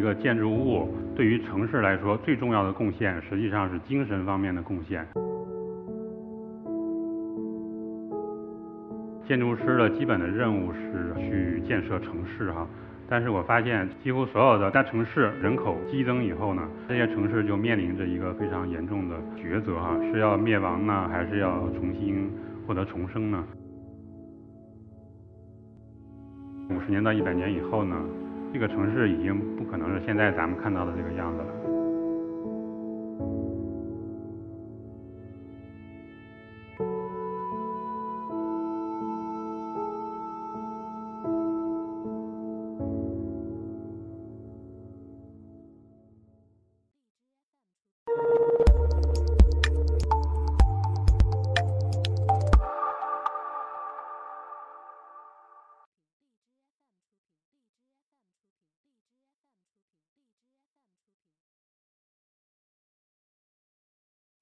一个建筑物对于城市来说最重要的贡献，实际上是精神方面的贡献。建筑师的基本的任务是去建设城市哈，但是我发现几乎所有的大城市人口激增以后呢，这些城市就面临着一个非常严重的抉择哈，是要灭亡呢，还是要重新获得重生呢？五十年到一百年以后呢，这个城市已经不可能是现在咱们看到的这个样子了。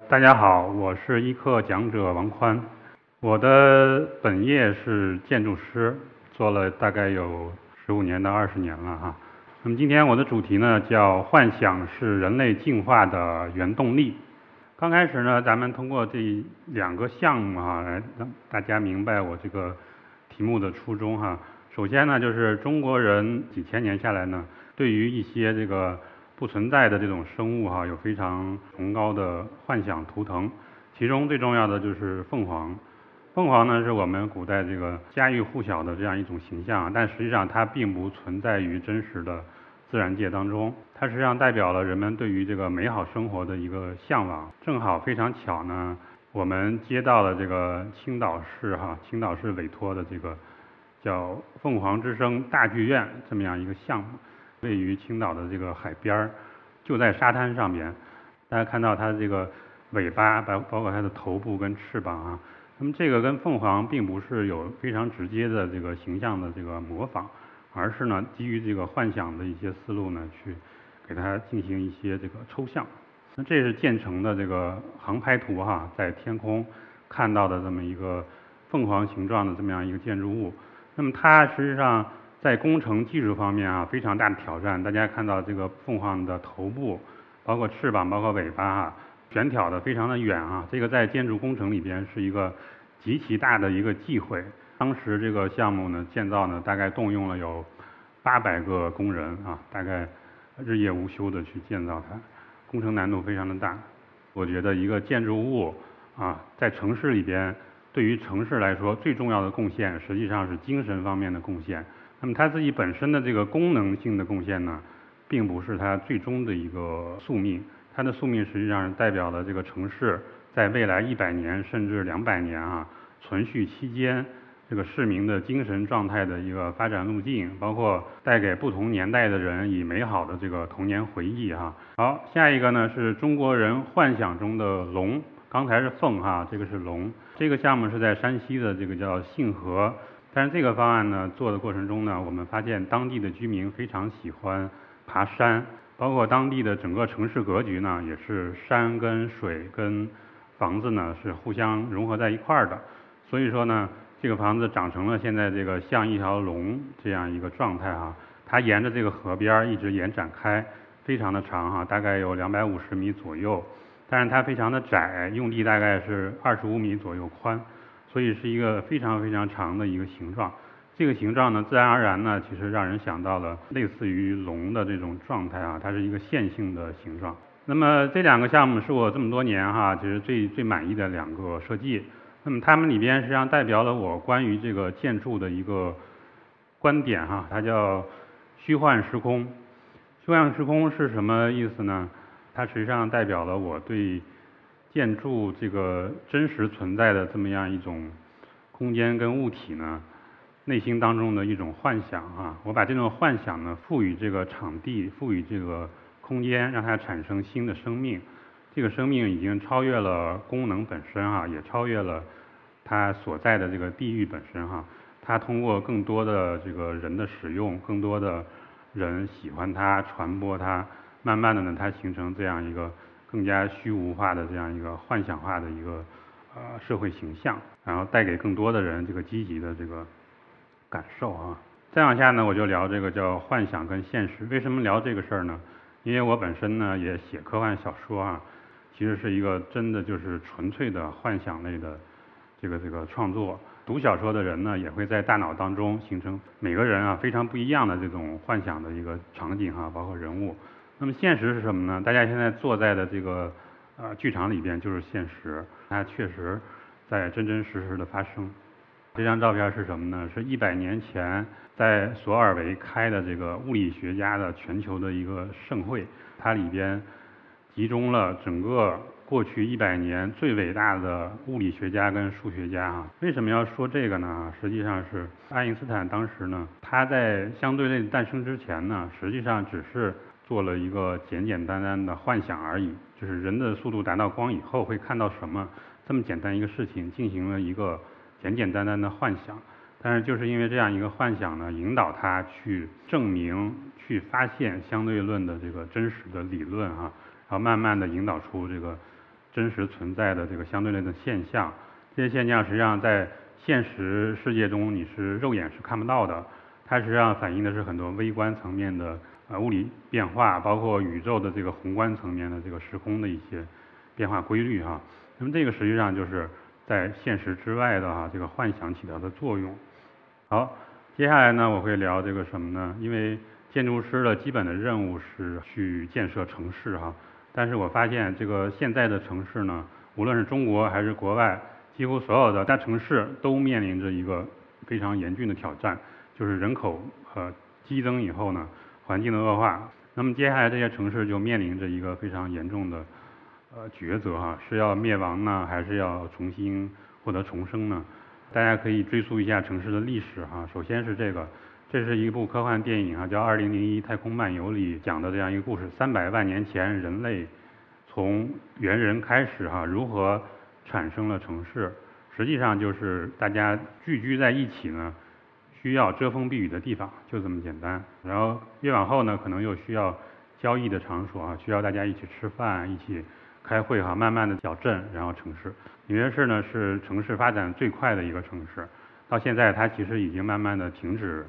大家好，我是一课讲者王宽。我的本业是建筑师，做了大概有十五年到二十年了哈。那么今天我的主题呢叫“幻想是人类进化的原动力”。刚开始呢，咱们通过这两个项目哈，来让大家明白我这个题目的初衷哈。首先呢，就是中国人几千年下来呢，对于一些这个不存在的这种生物哈，有非常崇高的幻想图腾。其中最重要的就是凤凰。凤凰呢，是我们古代这个家喻户晓的这样一种形象，但实际上它并不存在于真实的自然界当中。它实际上代表了人们对于这个美好生活的一个向往。正好非常巧呢，我们接到了这个青岛市哈，青岛市委托的这个叫凤凰之声大剧院这么样一个项目。位于青岛的这个海边儿，就在沙滩上边，大家看到它的这个尾巴，包包括它的头部跟翅膀啊，那么这个跟凤凰并不是有非常直接的这个形象的这个模仿，而是呢基于这个幻想的一些思路呢去给它进行一些这个抽象。那这是建成的这个航拍图哈，在天空看到的这么一个凤凰形状的这么样一个建筑物，那么它实际上。在工程技术方面啊，非常大的挑战。大家看到这个凤凰的头部，包括翅膀，包括尾巴啊，悬挑的非常的远啊。这个在建筑工程里边是一个极其大的一个忌讳。当时这个项目呢，建造呢，大概动用了有八百个工人啊，大概日夜无休的去建造它，工程难度非常的大。我觉得一个建筑物啊，在城市里边，对于城市来说最重要的贡献，实际上是精神方面的贡献。那么它自己本身的这个功能性的贡献呢，并不是它最终的一个宿命。它的宿命实际上是代表了这个城市在未来一百年甚至两百年啊存续期间，这个市民的精神状态的一个发展路径，包括带给不同年代的人以美好的这个童年回忆哈。好，下一个呢是中国人幻想中的龙，刚才是凤哈，这个是龙。这个项目是在山西的这个叫信和。但是这个方案呢，做的过程中呢，我们发现当地的居民非常喜欢爬山，包括当地的整个城市格局呢，也是山跟水跟房子呢是互相融合在一块儿的。所以说呢，这个房子长成了现在这个像一条龙这样一个状态哈。它沿着这个河边儿一直延展开，非常的长哈，大概有两百五十米左右。但是它非常的窄，用地大概是二十五米左右宽。所以是一个非常非常长的一个形状，这个形状呢，自然而然呢，其实让人想到了类似于龙的这种状态啊，它是一个线性的形状。那么这两个项目是我这么多年哈，其实最最满意的两个设计。那么它们里边实际上代表了我关于这个建筑的一个观点哈，它叫虚幻时空。虚幻时空是什么意思呢？它实际上代表了我对。建筑这个真实存在的这么样一种空间跟物体呢，内心当中的一种幻想啊，我把这种幻想呢赋予这个场地，赋予这个空间，让它产生新的生命。这个生命已经超越了功能本身哈，也超越了它所在的这个地域本身哈。它通过更多的这个人的使用，更多的人喜欢它，传播它，慢慢的呢，它形成这样一个。更加虚无化的这样一个幻想化的一个呃社会形象，然后带给更多的人这个积极的这个感受啊。再往下呢，我就聊这个叫幻想跟现实。为什么聊这个事儿呢？因为我本身呢也写科幻小说啊，其实是一个真的就是纯粹的幻想类的这个这个创作。读小说的人呢，也会在大脑当中形成每个人啊非常不一样的这种幻想的一个场景哈，包括人物。那么现实是什么呢？大家现在坐在的这个呃剧场里边就是现实，它确实在真真实实的发生。这张照片是什么呢？是一百年前在索尔维开的这个物理学家的全球的一个盛会，它里边集中了整个。过去一百年最伟大的物理学家跟数学家啊，为什么要说这个呢？实际上是爱因斯坦当时呢，他在相对论诞生之前呢，实际上只是做了一个简简单单的幻想而已，就是人的速度达到光以后会看到什么这么简单一个事情，进行了一个简简单单的幻想。但是就是因为这样一个幻想呢，引导他去证明、去发现相对论的这个真实的理论啊，然后慢慢的引导出这个。真实存在的这个相对论的现象，这些现象实际上在现实世界中你是肉眼是看不到的，它实际上反映的是很多微观层面的呃物理变化，包括宇宙的这个宏观层面的这个时空的一些变化规律哈。那么这个实际上就是在现实之外的哈这个幻想起到的作用。好，接下来呢我会聊这个什么呢？因为建筑师的基本的任务是去建设城市哈。但是我发现，这个现在的城市呢，无论是中国还是国外，几乎所有的大城市都面临着一个非常严峻的挑战，就是人口呃激增以后呢，环境的恶化。那么接下来这些城市就面临着一个非常严重的呃抉择哈，是要灭亡呢，还是要重新获得重生呢？大家可以追溯一下城市的历史哈。首先是这个。这是一部科幻电影啊，叫《二零零一太空漫游》里讲的这样一个故事。三百万年前，人类从猿人开始哈，如何产生了城市？实际上就是大家聚居在一起呢，需要遮风避雨的地方，就这么简单。然后越往后呢，可能又需要交易的场所啊，需要大家一起吃饭、一起开会哈。慢慢的小镇，然后城市。纽约市呢是城市发展最快的一个城市，到现在它其实已经慢慢的停止。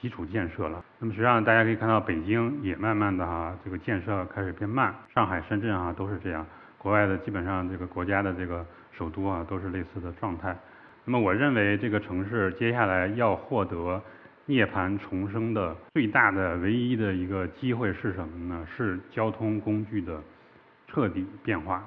基础建设了，那么实际上大家可以看到，北京也慢慢的哈，这个建设开始变慢，上海、深圳啊都是这样，国外的基本上这个国家的这个首都啊都是类似的状态。那么我认为这个城市接下来要获得涅槃重生的最大的唯一的一个机会是什么呢？是交通工具的彻底变化。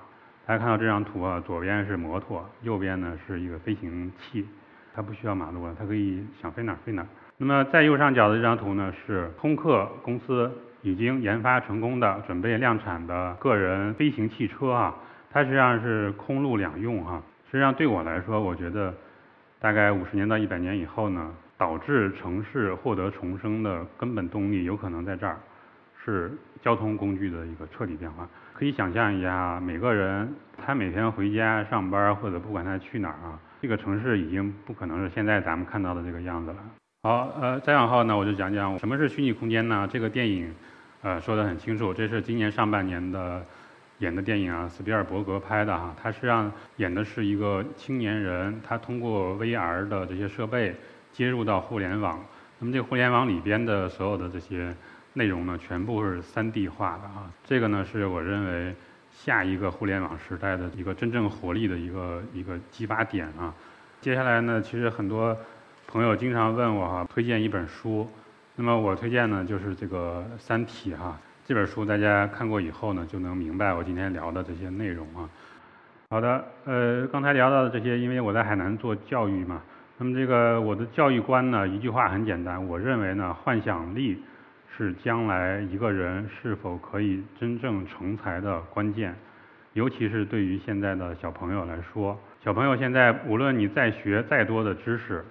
大家看到这张图啊，左边是摩托，右边呢是一个飞行器，它不需要马路了，它可以想飞哪儿飞哪儿。那么在右上角的这张图呢，是空客公司已经研发成功的、准备量产的个人飞行汽车啊。它实际上是空路两用哈。实际上对我来说，我觉得大概五十年到一百年以后呢，导致城市获得重生的根本动力有可能在这儿，是交通工具的一个彻底变化。可以想象一下，每个人他每天回家上班或者不管他去哪儿啊，这个城市已经不可能是现在咱们看到的这个样子了。好，呃，再往后呢，我就讲讲什么是虚拟空间呢？这个电影，呃，说得很清楚，这是今年上半年的演的电影啊，斯皮尔伯格拍的哈。他实际上演的是一个青年人，他通过 VR 的这些设备接入到互联网，那么这个互联网里边的所有的这些内容呢，全部是 3D 化的啊。这个呢，是我认为下一个互联网时代的一个真正活力的一个一个激发点啊。接下来呢，其实很多。朋友经常问我哈，推荐一本书，那么我推荐呢就是这个《三体》哈，这本书大家看过以后呢，就能明白我今天聊的这些内容啊。好的，呃，刚才聊到的这些，因为我在海南做教育嘛，那么这个我的教育观呢，一句话很简单，我认为呢，幻想力是将来一个人是否可以真正成才的关键，尤其是对于现在的小朋友来说，小朋友现在无论你再学再多的知识。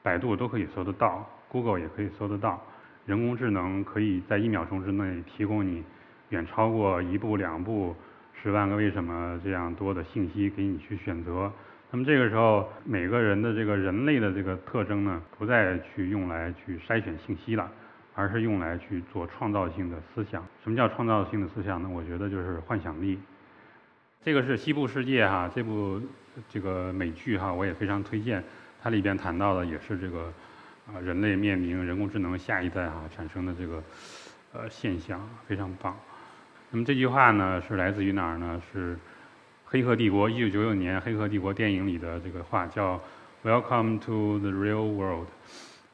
百度都可以搜得到，Google 也可以搜得到，人工智能可以在一秒钟之内提供你远超过一步两步十万个为什么这样多的信息给你去选择。那么这个时候，每个人的这个人类的这个特征呢，不再去用来去筛选信息了，而是用来去做创造性的思想。什么叫创造性的思想呢？我觉得就是幻想力。这个是西部世界哈，这部这个美剧哈，我也非常推荐。它里边谈到的也是这个，啊人类面临人工智能下一代哈产生的这个呃现象，非常棒。那么这句话呢是来自于哪儿呢？是《黑客帝国》一九九九年《黑客帝国》电影里的这个话，叫 “Welcome to the real world”，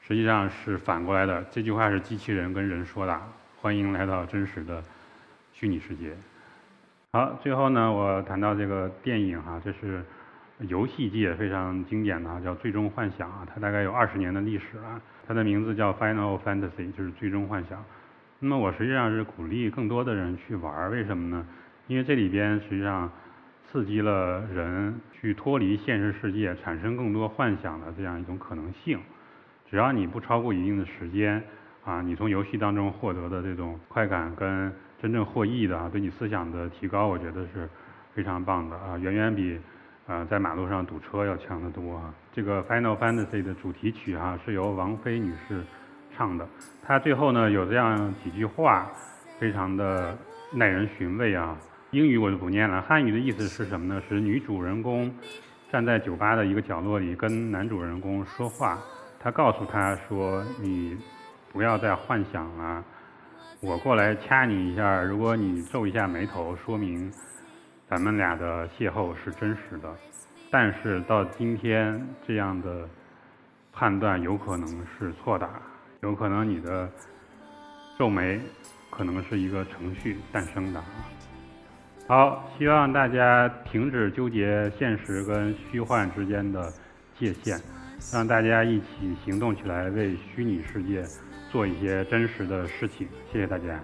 实际上是反过来的。这句话是机器人跟人说的，欢迎来到真实的虚拟世界。好，最后呢，我谈到这个电影哈，这是游戏界非常经典的啊，叫《最终幻想》啊，它大概有二十年的历史了。它的名字叫《Final Fantasy》，就是《最终幻想》。那么我实际上是鼓励更多的人去玩，为什么呢？因为这里边实际上刺激了人去脱离现实世界，产生更多幻想的这样一种可能性。只要你不超过一定的时间啊，你从游戏当中获得的这种快感跟真正获益的啊，对你思想的提高，我觉得是非常棒的啊，远远比啊在马路上堵车要强得多啊。这个《Final Fantasy》的主题曲哈是由王菲女士唱的，她最后呢有这样几句话，非常的耐人寻味啊。英语我就不念了，汉语的意思是什么呢？是女主人公站在酒吧的一个角落里跟男主人公说话，她告诉他说：“你不要再幻想了。”我过来掐你一下，如果你皱一下眉头，说明咱们俩的邂逅是真实的。但是到今天，这样的判断有可能是错的，有可能你的皱眉可能是一个程序诞生的。好，希望大家停止纠结现实跟虚幻之间的界限，让大家一起行动起来，为虚拟世界。做一些真实的事情，谢谢大家。